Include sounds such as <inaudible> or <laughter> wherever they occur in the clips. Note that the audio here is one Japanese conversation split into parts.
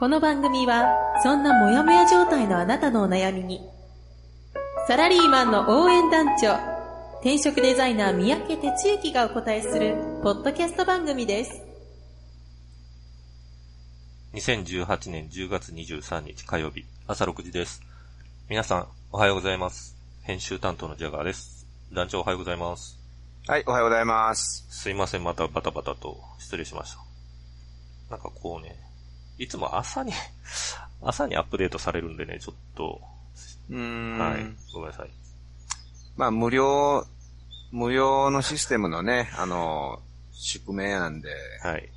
この番組はそんなモヤモヤ状態のあなたのお悩みにサラリーマンの応援団長転職デザイナー三宅哲之がお答えするポッドキャスト番組です2018年10月23日火曜日朝6時です。皆さんおはようございます。編集担当のジャガーです。団長おはようございます。はい、おはようございます。すいません、またバタバタと失礼しました。なんかこうね、いつも朝に <laughs> 朝にアップデートされるんでね、ちょっと、うーん。はい、ごめんなさい。まあ、無料、無料のシステムのね、あの、宿命なんで、はい。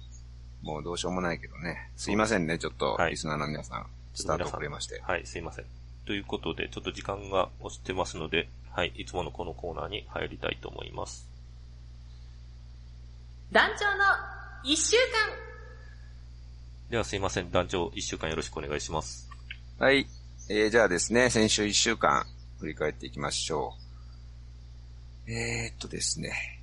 もうどうしようもないけどね。すいませんね、ちょっとは、いリスナーの皆さん、スタート遅れまして。はい、すいません。ということで、ちょっと時間が押してますので、はい、いつものこのコーナーに入りたいと思います。団長の一週間ではすいません、団長、一週間よろしくお願いします。はい。えー、じゃあですね、先週1週間、振り返っていきましょう。えー、っとですね。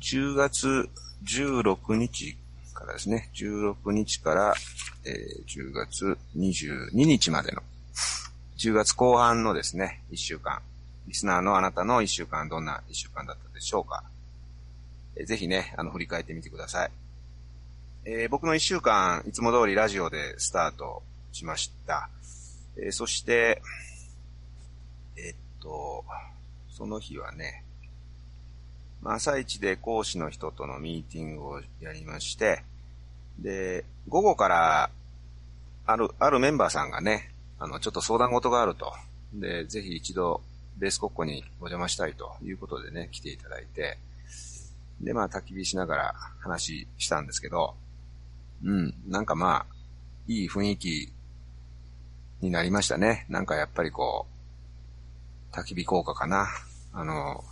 10月16日からですね、16日から、えー、10月22日までの、10月後半のですね、1週間、リスナーのあなたの1週間、どんな1週間だったでしょうか。えーぜひね、あの、振り返ってみてください。えー僕の1週間、いつも通りラジオでスタートしました。えーそして、えーっと、その日はね、まあ朝一で講師の人とのミーティングをやりまして、で、午後から、ある、あるメンバーさんがね、あの、ちょっと相談事があると。で、ぜひ一度、ベース国庫にお邪魔したいということでね、来ていただいて、で、まあ、焚き火しながら話したんですけど、うん、なんかまあ、いい雰囲気になりましたね。なんかやっぱりこう、焚き火効果かな。あの、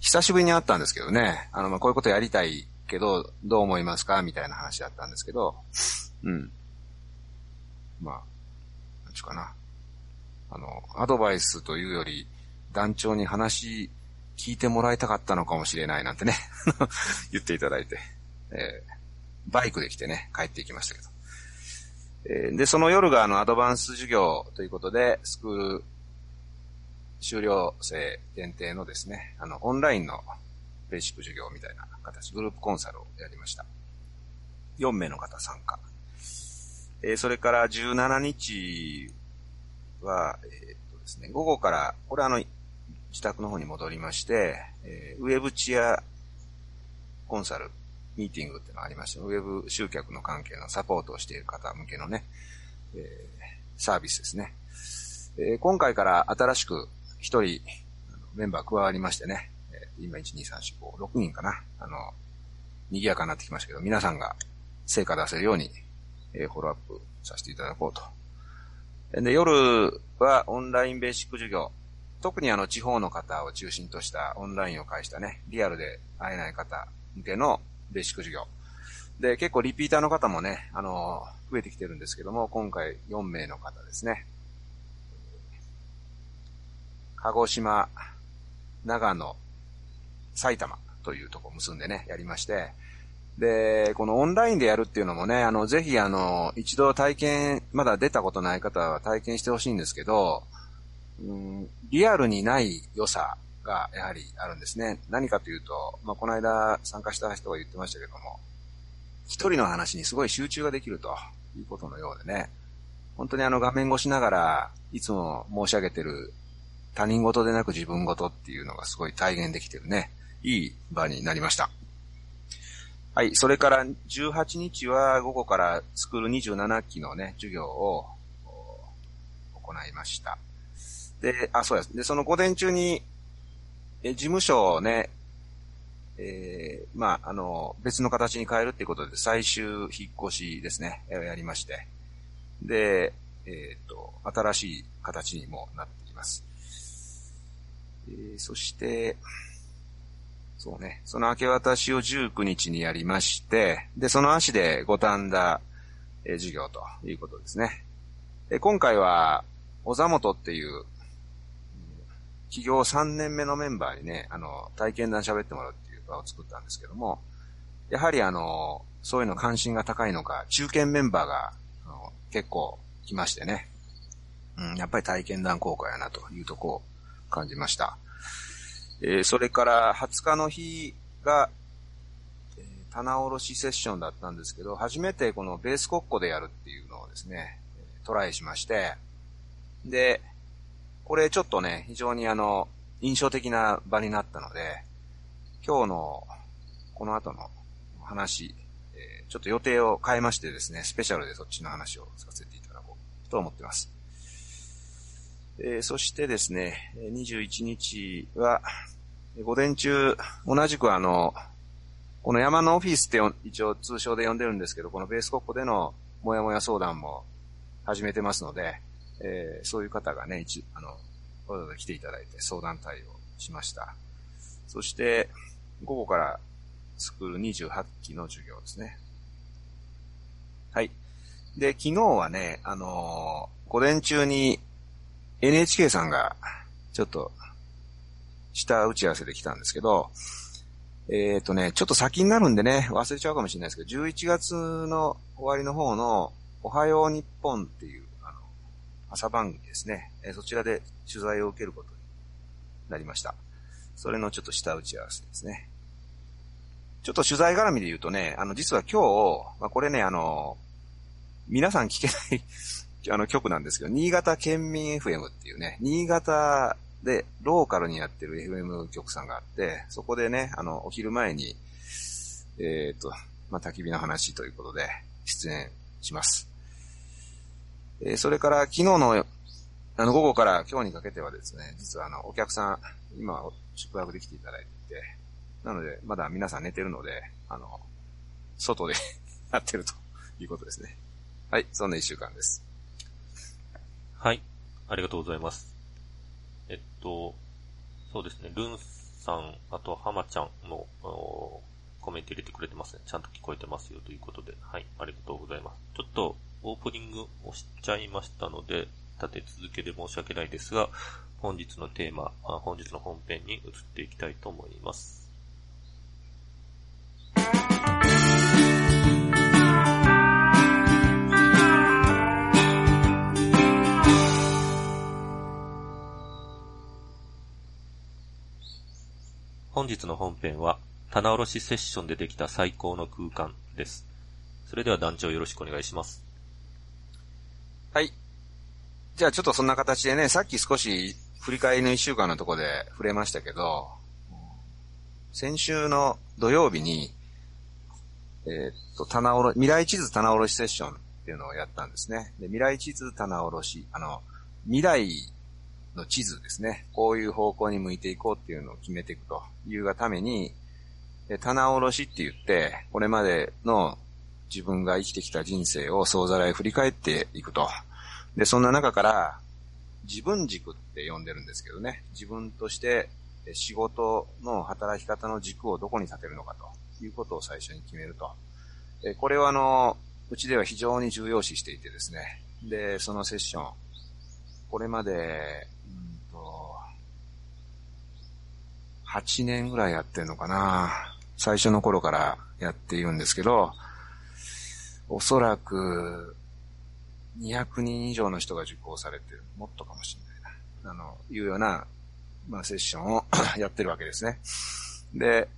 久しぶりに会ったんですけどね、あの、まあ、こういうことやりたいけど、どう思いますか？みたいな話だったんですけど、うん。まあ、なんちゅうかな。あの、アドバイスというより、団長に話聞いてもらいたかったのかもしれないなんてね、<laughs> 言っていただいて、えーバイクで来てね、帰っていきましたけど。えーで、その夜があの、アドバンス授業ということで、スクール修了生限定のですね、あの、オンラインのベーシック授業みたいな形、グループコンサルをやりました。4名の方参加。えーそれから17日は、えーっとですね、午後から、これあの、自宅の方に戻りまして、えーウェブチアコンサルミーティングってのがありまして、ウェブ集客の関係のサポートをしている方向けのね、えーサービスですね。えー今回から新しく一人メンバー加わりましてね、今1、2、3、4、5、6人かな。あの、賑やかになってきましたけど、皆さんが成果出せるように、えーフォローアップさせていただこうと。で、夜はオンラインベーシック授業。特にあの地方の方を中心としたオンラインを介したね、リアルで会えない方向けのベーシック授業。で、結構リピーターの方もね、あの、増えてきてるんですけども、今回4名の方ですね。鹿児島、長野、埼玉というとこ結んでね、やりまして、で、このオンラインでやるっていうのもね、あの、ぜひあの、一度体験、まだ出たことない方は体験してほしいんですけど、うん、リアルにない良さがやはりあるんですね。何かというと、まあ、この間参加した人が言ってましたけども、一人の話にすごい集中ができるということのようでね、本当にあの画面越しながら、いつも申し上げてる他人事でなく自分事っていうのがすごい体現できてるね、いい場になりました。はい。それから18日は午後からスクール27期のね、授業を行いました。で、あ、そうです。で、その午前中に、え、事務所をね、えーまあ、あの、別の形に変えるっていうことで、最終引っ越しですね、やりまして。で、えっ、と、新しい形にもなっています。えー、そして、そうね、その明け渡しを19日にやりまして、で、その足で五反田、えー授業ということですね。で今回は、小座本っていう、起業3年目のメンバーにね、あの、体験談喋ってもらうっていう場を作ったんですけども、やはりあの、そういうの関心が高いのか、中堅メンバーが、あの結構来ましてね。うん、やっぱり体験談効果やなというとこを感じました。えーそれから20日の日が、えー棚卸しセッションだったんですけど、初めてこのベース国庫でやるっていうのをですね、トライしまして、で、これちょっとね、非常にあの、印象的な場になったので、今日の、この後の話、えーちょっと予定を変えましてですね、スペシャルでそっちの話をさせていただこうと思ってます。えーそしてですね、21日は、午前中、同じくあの、この山のオフィスって一応通称で呼んでるんですけど、このベース国庫でのもやもや相談も始めてますので、えーそういう方がね、一、あの、わざわざ来ていただいて相談対応しました。そして、午後から作る28期の授業ですね。はい。で、昨日はね、あのー午前中に NHK さんが、ちょっと、下打ち合わせで来たんですけど、えっ、とね、ちょっと先になるんでね、忘れちゃうかもしれないですけど、11月の終わりの方の、おはよう日本っていう、朝番組ですね、えそちらで取材を受けることになりました。それのちょっと下打ち合わせですね。ちょっと取材絡みで言うとね、あの、実は今日、まあ、これね、あの、皆さん聞けない <laughs> あの曲なんですけど、新潟県民 FM っていうね、新潟でローカルにやってる FM 局さんがあって、そこでね、あの、お昼前に、えっ、と、まあ、焚き火の話ということで出演します。えそれから昨日の、あの、午後から今日にかけてはですね、実はあの、お客さん、今、宿泊できていただいていて、なので、まだ皆さん寝てるので、あの、外で <laughs> やってるということですね。はい、そんな一週間です。はい。ありがとうございます。えっと、そうですね、ルンさん、あと、ハマちゃんも、コメント入れてくれてますね。ちゃんと聞こえてますよということで、はい、ありがとうございます。ちょっと、オープニングをしちゃいましたので、立て続けで申し訳ないですが、本日のテーマ、本日の本編に移っていきたいと思います。本日の本編は、棚卸しセッションでできた最高の空間です。それでは団長よろしくお願いします。はい。じゃあちょっとそんな形でね、さっき少し振り返りの一週間のとこで触れましたけど、先週の土曜日に、えーっと、棚卸、未来地図棚卸セッションっていうのをやったんですね。で、未来地図棚卸、あの、未来の地図ですね。こういう方向に向いていこうっていうのを決めていくというがために、え棚卸って言って、これまでの自分が生きてきた人生を総ざらい振り返っていくと。で、そんな中から、自分軸って呼んでるんですけどね。自分として仕事の働き方の軸をどこに立てるのかということを最初に決めると。えこれはあの、うちでは非常に重要視していてですね。で、そのセッション、これまで、うんと、8年ぐらいやってんのかな。最初の頃からやっているんですけど、おそらく、200人以上の人が受講されてる。もっとかもしれないな。あの、いうような、まあ、セッションを <coughs> やってるわけですね。で、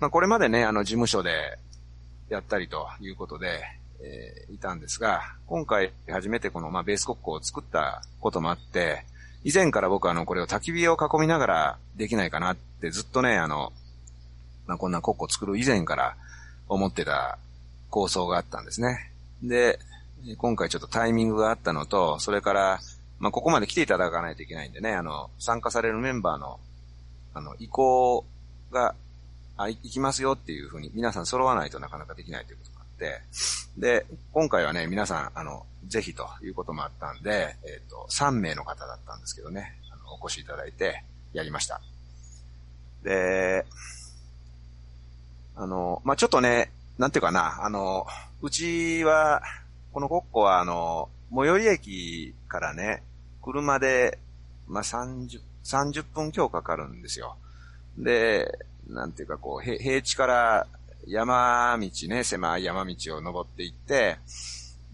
まあ、これまでね、あの、事務所でやったりということで、えーいたんですが、今回初めてこの、まあ、ベース国庫を作ったこともあって、以前から僕はあの、これを焚き火を囲みながらできないかなってずっとね、あの、まあ、こんな国庫を作る以前から思ってた構想があったんですね。で、今回ちょっとタイミングがあったのと、それから、まあ、ここまで来ていただかないといけないんでね、あの、参加されるメンバーの、あの、意向が、あ、行きますよっていうふうに、皆さん揃わないとなかなかできないということがあって、で、今回はね、皆さん、あの、ぜひということもあったんで、えっ、と、3名の方だったんですけどね、あのお越しいただいて、やりました。で、あの、まあ、ちょっとね、なんていうかな、あの、うちは、この国庫は、あの、最寄り駅からね、車で、まあ、30、30分強かかるんですよ。で、なんていうかこう、平地から山道ね、狭い山道を登っていって、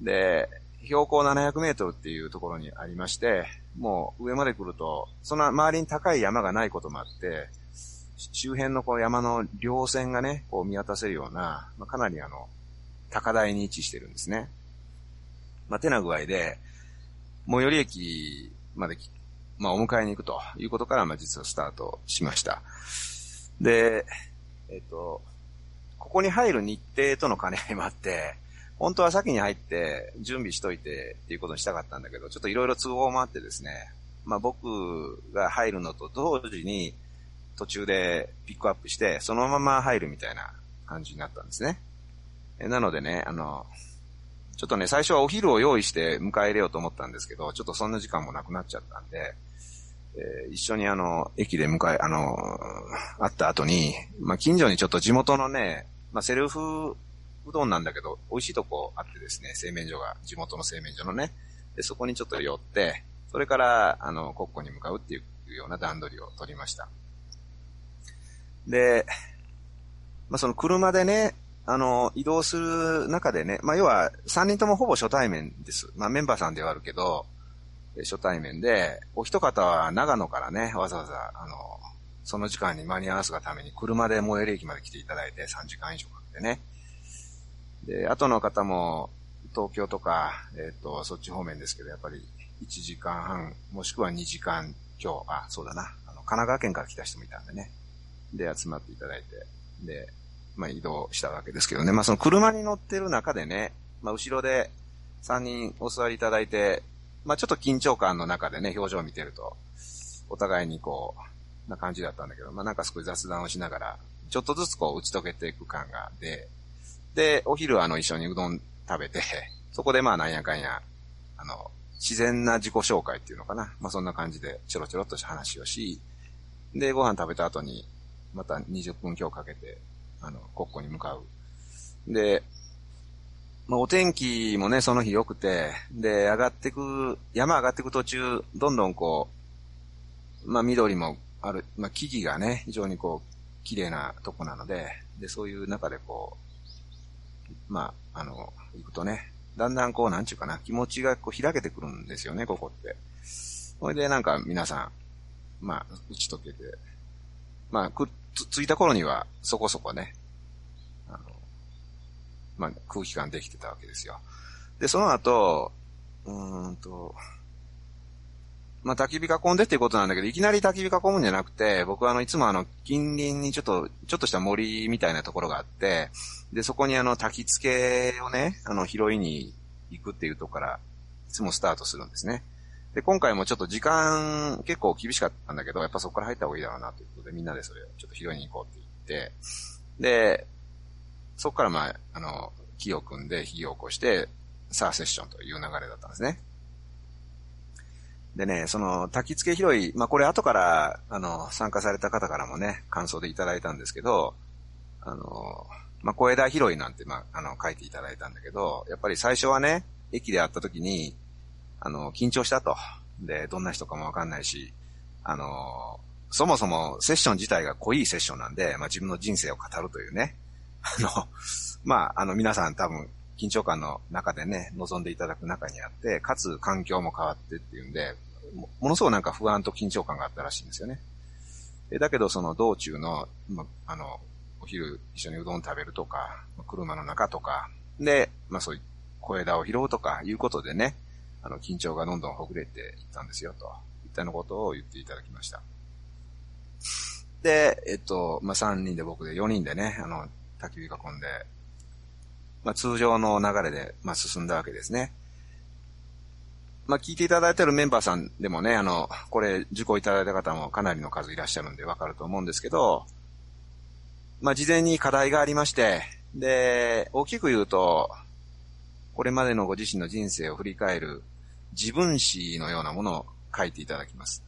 で、標高700メートルっていうところにありまして、もう上まで来ると、そんな周りに高い山がないこともあって、周辺のこう山の稜線がね、こう見渡せるような、まあ、かなりあの、高台に位置してるんですね。まあ、てな具合で、最寄り駅まで、まあ、お迎えに行くということから、まあ、実はスタートしました。で、えっと、ここに入る日程との兼ね合いもあって、本当は先に入って準備しといてっていうことにしたかったんだけど、ちょっといろいろ都合もあってですね、まあ僕が入るのと同時に途中でピックアップして、そのまま入るみたいな感じになったんですね。なのでね、あの、ちょっとね、最初はお昼を用意して迎え入れようと思ったんですけど、ちょっとそんな時間もなくなっちゃったんで、えー一緒にあの、駅で迎え、あの、会った後に、まあ、近所にちょっと地元のね、まあ、セルフうどんなんだけど、美味しいとこあってですね、製麺所が、地元の製麺所のね。で、そこにちょっと寄って、それから、あの、国庫に向かうっていうような段取りを取りました。で、まあ、その車でね、あの、移動する中でね、まあ、要は、3人ともほぼ初対面です。まあ、メンバーさんではあるけど、初対面で、お一方は長野からね、わざわざ、あの、その時間に間に合わすがために車で最寄り駅まで来ていただいて3時間以上かけてね。で、後の方も東京とか、えっ、と、そっち方面ですけど、やっぱり1時間半、もしくは2時間今日、あ、そうだな、あの、神奈川県から来た人もいたんでね。で、集まっていただいて、で、まあ移動したわけですけどね。まあその車に乗ってる中でね、まあ後ろで3人お座りいただいて、まあちょっと緊張感の中でね、表情を見てると、お互いにこう、な感じだったんだけど、まあなんか少し雑談をしながら、ちょっとずつこう打ち解けていく感がで、で、お昼はあの一緒にうどん食べて、そこでまあなんやかんや、あの、自然な自己紹介っていうのかな。まあそんな感じでちょろちょろっと話をし、で、ご飯食べた後に、また20分今日かけて、あの、国庫に向かう。で、まあお天気もね、その日良くて、で、上がってく、山上がってく途中、どんどんこう、まあ緑もある、まあ木々がね、非常にこう、綺麗なとこなので、で、そういう中でこう、まあ、あの、行くとね、だんだんこう、なんちゅうかな、気持ちがこう開けてくるんですよね、ここって。それでなんか皆さん、まあ、打ち解けて、まあ、く、着いた頃にはそこそこね、あの、まあ、空気感できてたわけですよ。で、その後、うんと、まあ、焚き火囲んでっていうことなんだけど、いきなり焚き火囲むんじゃなくて、僕はあの、いつもあの、近隣にちょっと、ちょっとした森みたいなところがあって、で、そこにあの、焚き付けをね、あの、拾いに行くっていうとこから、いつもスタートするんですね。で、今回もちょっと時間結構厳しかったんだけど、やっぱそこから入った方がいいだろうなということで、みんなでそれをちょっと拾いに行こうって言って、で、そこからまあ、あの、火を組んで火を起こして、さあセッションという流れだったんですね。でね、その、焚き付け拾い、まあこれ後から、あの、参加された方からもね、感想でいただいたんですけど、あの、まあ小枝拾いなんて、まあ、あの、書いていただいたんだけど、やっぱり最初はね、駅で会った時に、あの、緊張したと。で、どんな人かもわかんないし、あの、そもそもセッション自体が濃いセッションなんで、まあ自分の人生を語るというね、あの、まあ、あの皆さん多分緊張感の中でね、望んでいただく中にあって、かつ環境も変わってっていうんで、ものすごくなんか不安と緊張感があったらしいんですよね。えだけどその道中の、まあの、お昼一緒にうどん食べるとか、車の中とか、で、まあそういう小枝を拾うとかいうことでね、あの、緊張がどんどんほぐれていったんですよ、といったようなことを言っていただきました。で、えっと、まあ、3人で僕で4人でね、あの、焚き火囲んで、まあ、通常の流れで、まあ、進んだわけですね。まあ、聞いていただいているメンバーさんでもね、あの、これ、受講いただいた方もかなりの数いらっしゃるんでわかると思うんですけど、まあ、事前に課題がありまして、で、大きく言うと、これまでのご自身の人生を振り返る自分史のようなものを書いていただきます。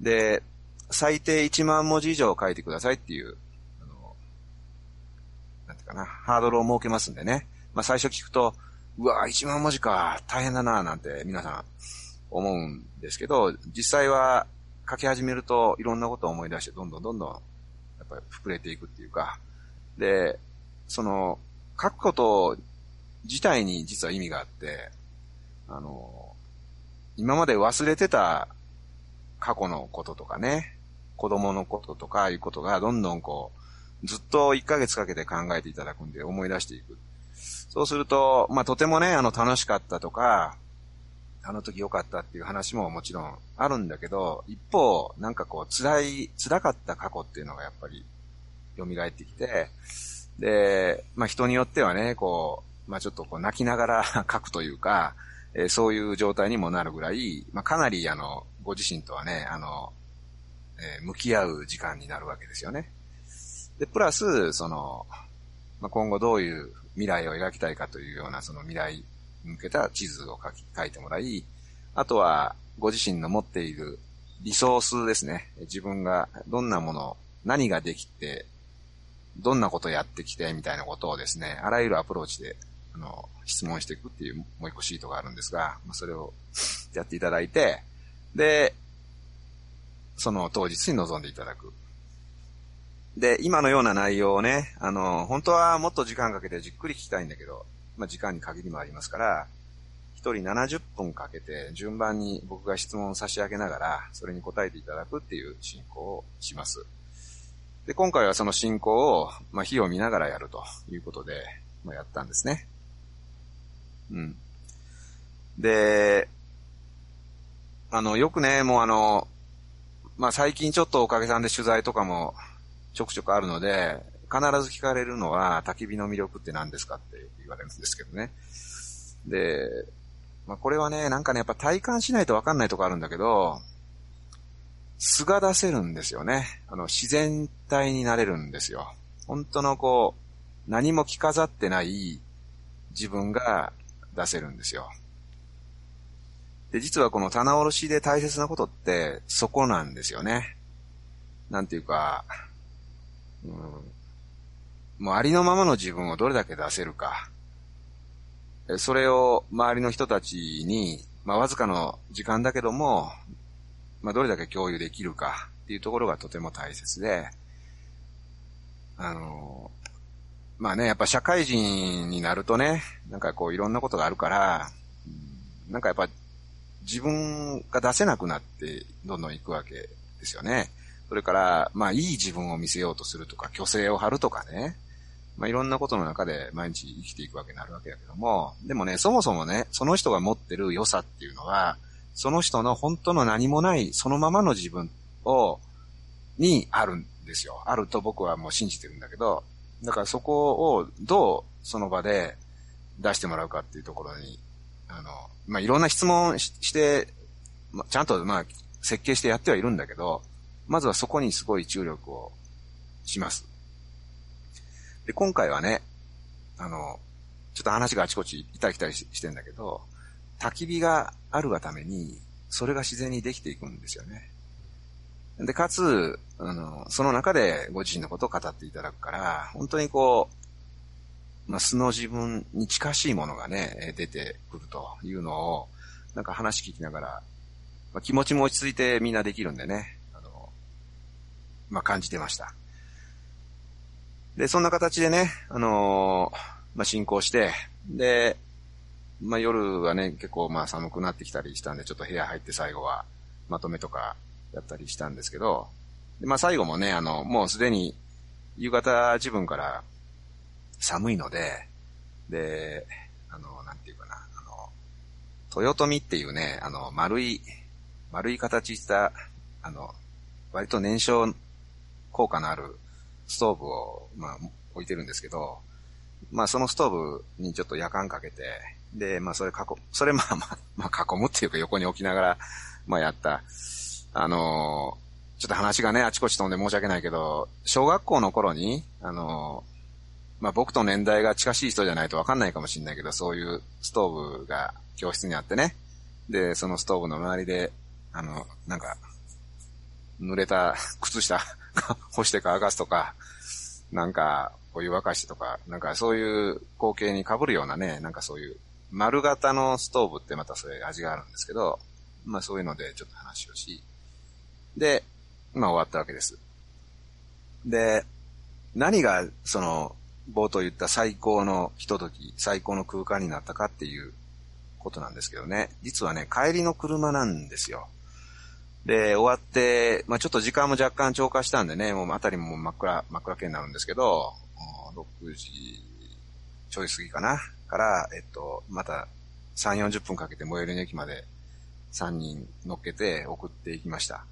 で、最低1万文字以上書いてくださいっていう、あの、なんていうかな、ハードルを設けますんでね。まあ最初聞くと、うわ、1万文字か、大変だな、なんて皆さん思うんですけど、実際は書き始めるといろんなことを思い出して、どんどんどんどん、やっぱり膨れていくっていうか、で、その、書くこと自体に実は意味があって、あの、今まで忘れてた過去のこととかね、子供のこととかいうことがどんどんこう、ずっと1ヶ月かけて考えていただくんで思い出していく。そうすると、まあとてもね、あの楽しかったとか、あの時良かったっていう話ももちろんあるんだけど、一方、なんかこう辛い、辛かった過去っていうのがやっぱり蘇ってきて、で、まあ人によってはね、こう、まあちょっとこう泣きながら <laughs> 書くというか、えー、そういう状態にもなるぐらい、まあかなりあの、ご自身とはね、あの、えー、向き合う時間になるわけですよね。で、プラス、その、まあ、今後どういう未来を描きたいかというような、その未来に向けた地図を書き、書いてもらい、あとは、ご自身の持っているリソースですね。自分がどんなもの、何ができて、どんなことやってきて、みたいなことをですね、あらゆるアプローチで、あの、質問していくっていうもう一個シートがあるんですが、まあ、それをやっていただいて、で、その当日に臨んでいただく。で、今のような内容をね、あの、本当はもっと時間かけてじっくり聞きたいんだけど、まあ、時間に限りもありますから、一人70分かけて順番に僕が質問を差し上げながら、それに答えていただくっていう進行をします。で、今回はその進行を、まあ、火を見ながらやるということで、まあ、やったんですね。うん。で、あの、よくね、もうあの、まあ、最近ちょっとおかげさんで取材とかもちょくちょくあるので、必ず聞かれるのは、焚き火の魅力って何ですかって言われるんですけどね。で、まあ、これはね、なんかね、やっぱ体感しないとわかんないとこあるんだけど、素が出せるんですよね。あの、自然体になれるんですよ。本当のこう、何も着飾ってない自分が出せるんですよ。で、実はこの棚卸しで大切なことってそこなんですよね。なんていうか、うん、もうありのままの自分をどれだけ出せるか。それを周りの人たちに、まあわずかの時間だけども、まあどれだけ共有できるかっていうところがとても大切で、あの、まあね、やっぱ社会人になるとね、なんかこういろんなことがあるから、なんかやっぱ自分が出せなくなってどんどん行くわけですよね。それから、まあいい自分を見せようとするとか、虚勢を張るとかね。まあいろんなことの中で毎日生きていくわけになるわけだけども、でもね、そもそもね、その人が持ってる良さっていうのは、その人の本当の何もないそのままの自分を、にあるんですよ。あると僕はもう信じてるんだけど、だからそこをどうその場で出してもらうかっていうところに、あの、まあ、いろんな質問して、まあ、ちゃんとまあ、設計してやってはいるんだけど、まずはそこにすごい注力をします。で、今回はね、あの、ちょっと話があちこち行ったり来たりしてんだけど、焚き火があるがために、それが自然にできていくんですよね。で、かつ、あの、その中でご自身のことを語っていただくから、本当にこう、まあ、素の自分に近しいものがね、出てくるというのを、なんか話聞きながら、まあ、気持ちも落ち着いてみんなできるんでね、あの、まあ、感じてました。で、そんな形でね、あのまあ、進行して、で、まあ、夜はね、結構まあ寒くなってきたりしたんで、ちょっと部屋入って最後はまとめとかやったりしたんですけど、でまあ最後もね、あの、もうすでに夕方自分から寒いので、で、あの、なんていうかな、あの、豊臣っていうね、あの、丸い、丸い形した、あの、割と燃焼効果のあるストーブを、まあ、置いてるんですけど、まあそのストーブにちょっと夜間かけて、で、まあそれ囲、それまあまあ、まあ囲むっていうか横に置きながら、まあやった、あのー、ちょっと話がね、あちこち飛んで申し訳ないけど、小学校の頃に、あのー、まあ僕と年代が近しい人じゃないとわかんないかもしれないけど、そういうストーブが教室にあってね。で、そのストーブの周りで、あの、なんか、濡れた靴下干して乾かすとか、なんか、お湯沸かしとか、なんかそういう光景に被るようなね、なんかそういう丸型のストーブってまたそれ味があるんですけど、まあそういうのでちょっと話をし、で、まあ終わったわけです。で、何がその冒頭言った最高のひととき、最高の空間になったかっていうことなんですけどね。実はね、帰りの車なんですよ。で、終わって、まあちょっと時間も若干超過したんでね、もうあたりも真っ暗、真っ暗系になるんですけど、6時ちょい過ぎかなから、えっと、また3、40分かけて最寄りの駅まで3人乗っけて送っていきました。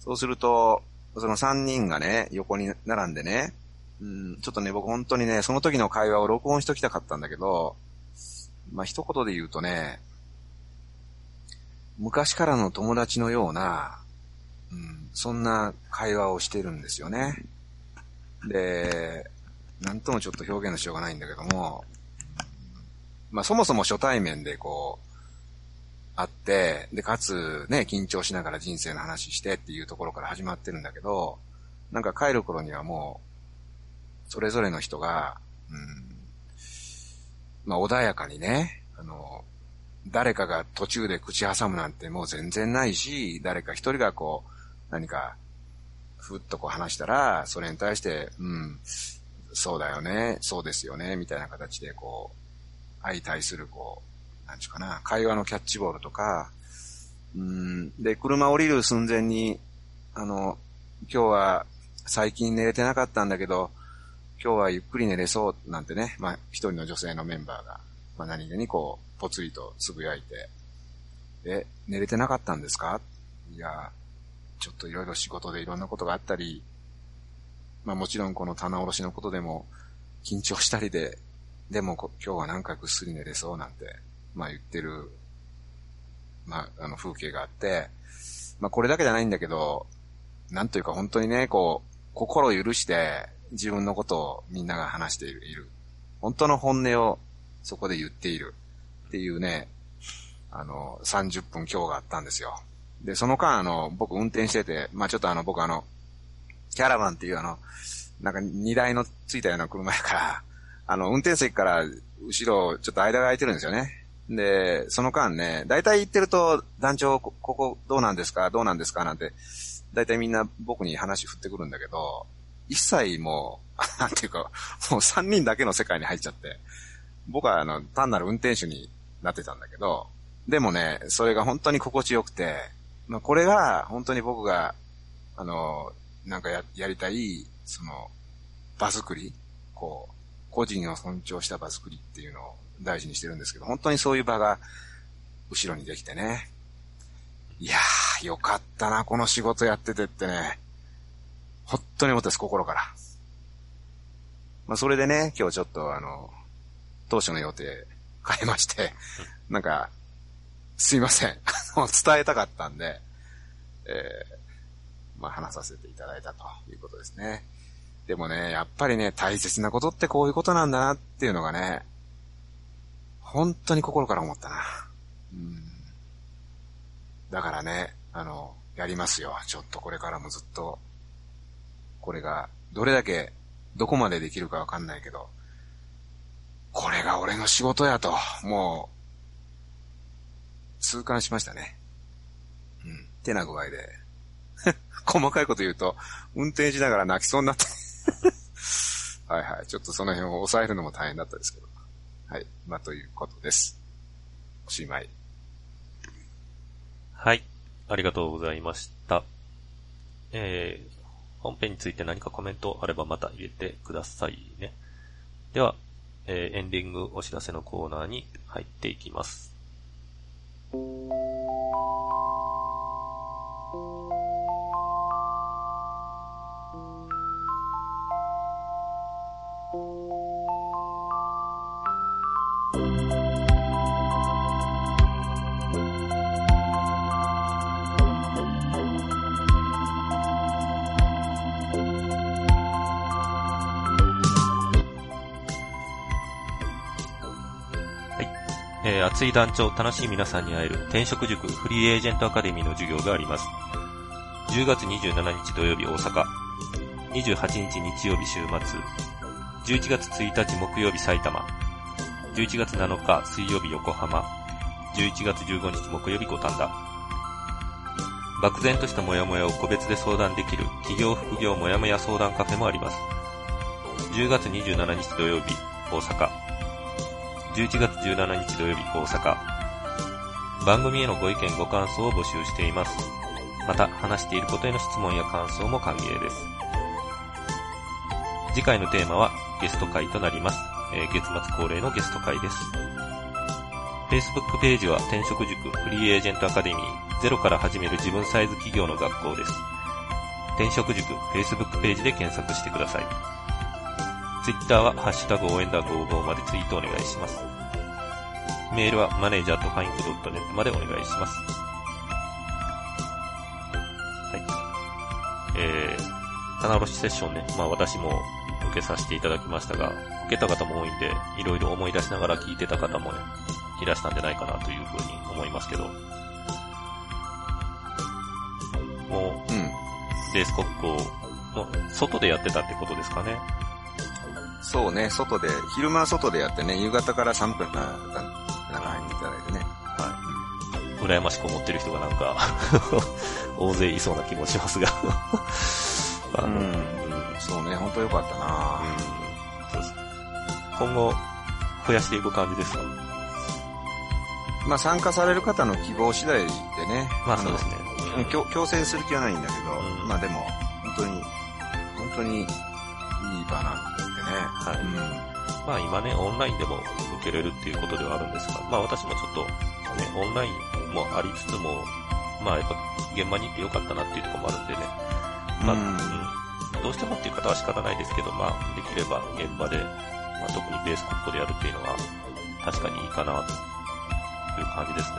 そうすると、その3人がね、横に並んでね、うん、ちょっとね、僕本当にね、その時の会話を録音しときたかったんだけど、まあ、一言で言うとね、昔からの友達のような、うん、そんな会話をしてるんですよね。で、なんともちょっと表現のしようがないんだけども、まあそもそも初対面でこう、て、で、かつね、緊張しながら人生の話してっていうところから始まってるんだけど、なんか帰る頃にはもう、それぞれの人が、うん、まあ穏やかにね、あの、誰かが途中で口挟むなんてもう全然ないし、誰か一人がこう、何か、ふっとこう話したら、それに対して、うん、そうだよね、そうですよね、みたいな形でこう、相対するこう、なんちゅうかな、会話のキャッチボールとか、うん、で、車降りる寸前に、あの、今日は最近寝れてなかったんだけど、今日はゆっくり寝れそうなんてね、まあ一人の女性のメンバーが、まあ何気にこう、ぽつりとつぶやいて、え、寝れてなかったんですか？いや、ちょっといろいろ仕事でいろんなことがあったり、まあもちろんこの棚卸しのことでも緊張したりで、でも今日はなんかぐっすり寝れそうなんて、まあ言ってる、まああの風景があって、まあこれだけじゃないんだけど、なんというか本当にね、こう、心を許して自分のことをみんなが話している。いる本当の本音をそこで言っているっていうね、あの、30分今日があったんですよ。で、その間あの、僕運転してて、まあちょっとあの僕あの、キャラバンっていうあの、なんか荷台のついたような車やから、あの、運転席から後ろ、ちょっと間が空いてるんですよね。で、その間ね、大体行ってると、団長、ここどうなんですかどうなんですかなんて、大体みんな僕に話振ってくるんだけど、一切もう、<laughs> なんていうか、もう三人だけの世界に入っちゃって、僕はあの、単なる運転手になってたんだけど、でもね、それが本当に心地よくて、まあ、これが本当に僕が、あの、なんかや、やりたい、その、場作りこう、個人を尊重した場作りっていうのを大事にしてるんですけど、本当にそういう場が後ろにできてね。いやー、よかったな、この仕事やっててってね。本当に思ったです、心から。まあ、それでね、今日ちょっとあの、当初の予定変えまして、なんか、すいません。<laughs> 伝えたかったんで、えー、まあ、話させていただいたということですね。でもね、やっぱりね、大切なことってこういうことなんだなっていうのがね、本当に心から思ったな。うん。だからね、あの、やりますよ。ちょっとこれからもずっと、これが、どれだけ、どこまでできるかわかんないけど、これが俺の仕事やと、もう、痛感しましたね。うん。てな具合で、<laughs> 細かいこと言うと、運転しながら泣きそうになって <laughs> はいはい。ちょっとその辺を抑えるのも大変だったですけど。はい。まあ、ということです。おしまい。はい。ありがとうございました。えー、本編について何かコメントあればまた入れてくださいね。では、えー、エンディングお知らせのコーナーに入っていきます。熱い団長、楽しい皆さんに会える転職塾フリーエージェントアカデミーの授業があります。10月27日土曜日大阪、28日日曜日週末、11月1日木曜日埼玉、11月7日水曜日横浜、11月15日木曜日五反田。漠然としたモヤモヤを個別で相談できる企業副業モヤモヤ相談カフェもあります。10月27日土曜日大阪、11月17日土曜日大阪。番組へのご意見ご感想を募集しています。また、話していることへの質問や感想も歓迎です。次回のテーマはゲスト会となります。えー、月末恒例のゲスト会です。Facebook ページは転職塾フリーエージェントアカデミーゼロから始める自分サイズ企業の学校です。転職塾 Facebook ページで検索してください。Twitter はハッシュタグ応援団55までツイートお願いします。メールはマネージャーとファインクドットネットまでお願いします。はい。えー、棚卸しセッションね、まあ私も受けさせていただきましたが、受けた方も多いんで、いろいろ思い出しながら聞いてた方もね、いらしたんじゃないかなというふうに思いますけど。もう、うん、レース国交の外でやってたってことですかね。そうね、外で、昼間外でやってね、夕方から3分、なっていただいてね。はい。羨ましく思ってる人がなんか <laughs> 大勢いそうな気もしますが <laughs> あの、うん、そうね、本当よかったな、うん、そう。今後、増やしていく感じですか？まあ参加される方の希望次第でね。まあそうですね。うん、強強制する気はないんだけど、うん、まあでも、本当に、本当にいい場なんでね。はい。うん、まあ今ね、オンラインでも受けれるっていうことではあるんですが、まあ私もちょっと、ね、オンラインもありつつも、まあやっぱ現場に行ってよかったなっていうところもあるんでね。まあ、うん、どうしてもっていう方は仕方ないですけど、まあできれば現場で、まあ特にベースコットでやるっていうのは確かにいいかなという感じですね。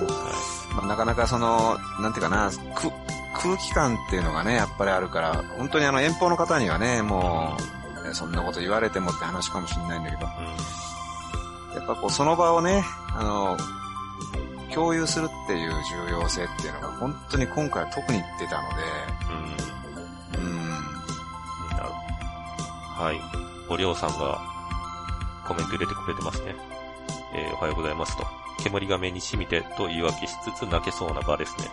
うんはいまあ、なかなかその、なんていうかな、空気感っていうのがね、やっぱりあるから、本当にあの遠方の方にはね、もう、そんなこと言われてもって話かもしれないんだけど、うん、やっぱこうその場をね、あの、共有するっていう重要性っていうのが本当に今回は特に出たので、うん。うん。はい。おりょうさんがコメント入れてくれてますね。えー、おはようございますと。煙が目に染みてと言い訳しつつ泣けそうな場ですね。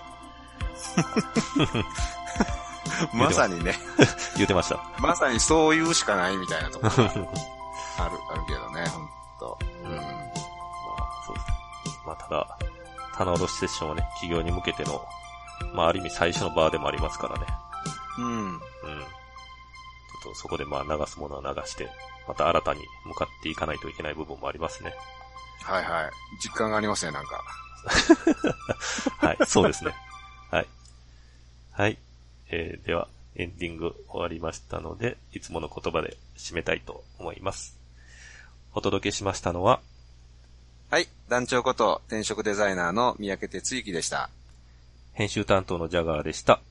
<laughs> まさにね。<laughs> 言ってました。まさにそう言うしかないみたいなところがある、<laughs> あるけどね、ほんと。うん。まあ、そうです。まあ、ただ、棚卸しセッションはね、企業に向けての、まあ、ある意味最初のバーでもありますからね。うん。うん。ちょっとそこでまあ流すものは流して、また新たに向かっていかないといけない部分もありますね。はいはい。実感がありますね、なんか。<laughs> はい、そうですね。はい。はい。えー、では、エンディング終わりましたので、いつもの言葉で締めたいと思います。お届けしましたのは、はい、団長こと転職デザイナーの三宅哲之でした。編集担当のジャガーでした。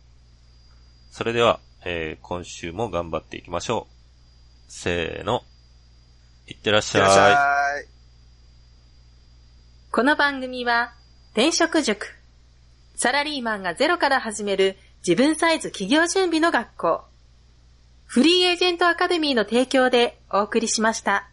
それでは、えー、今週も頑張っていきましょう。せーの。いってらっしゃい。いってらっしゃい。この番組は、転職塾。サラリーマンがゼロから始める自分サイズ企業準備の学校。フリーエージェントアカデミーの提供でお送りしました。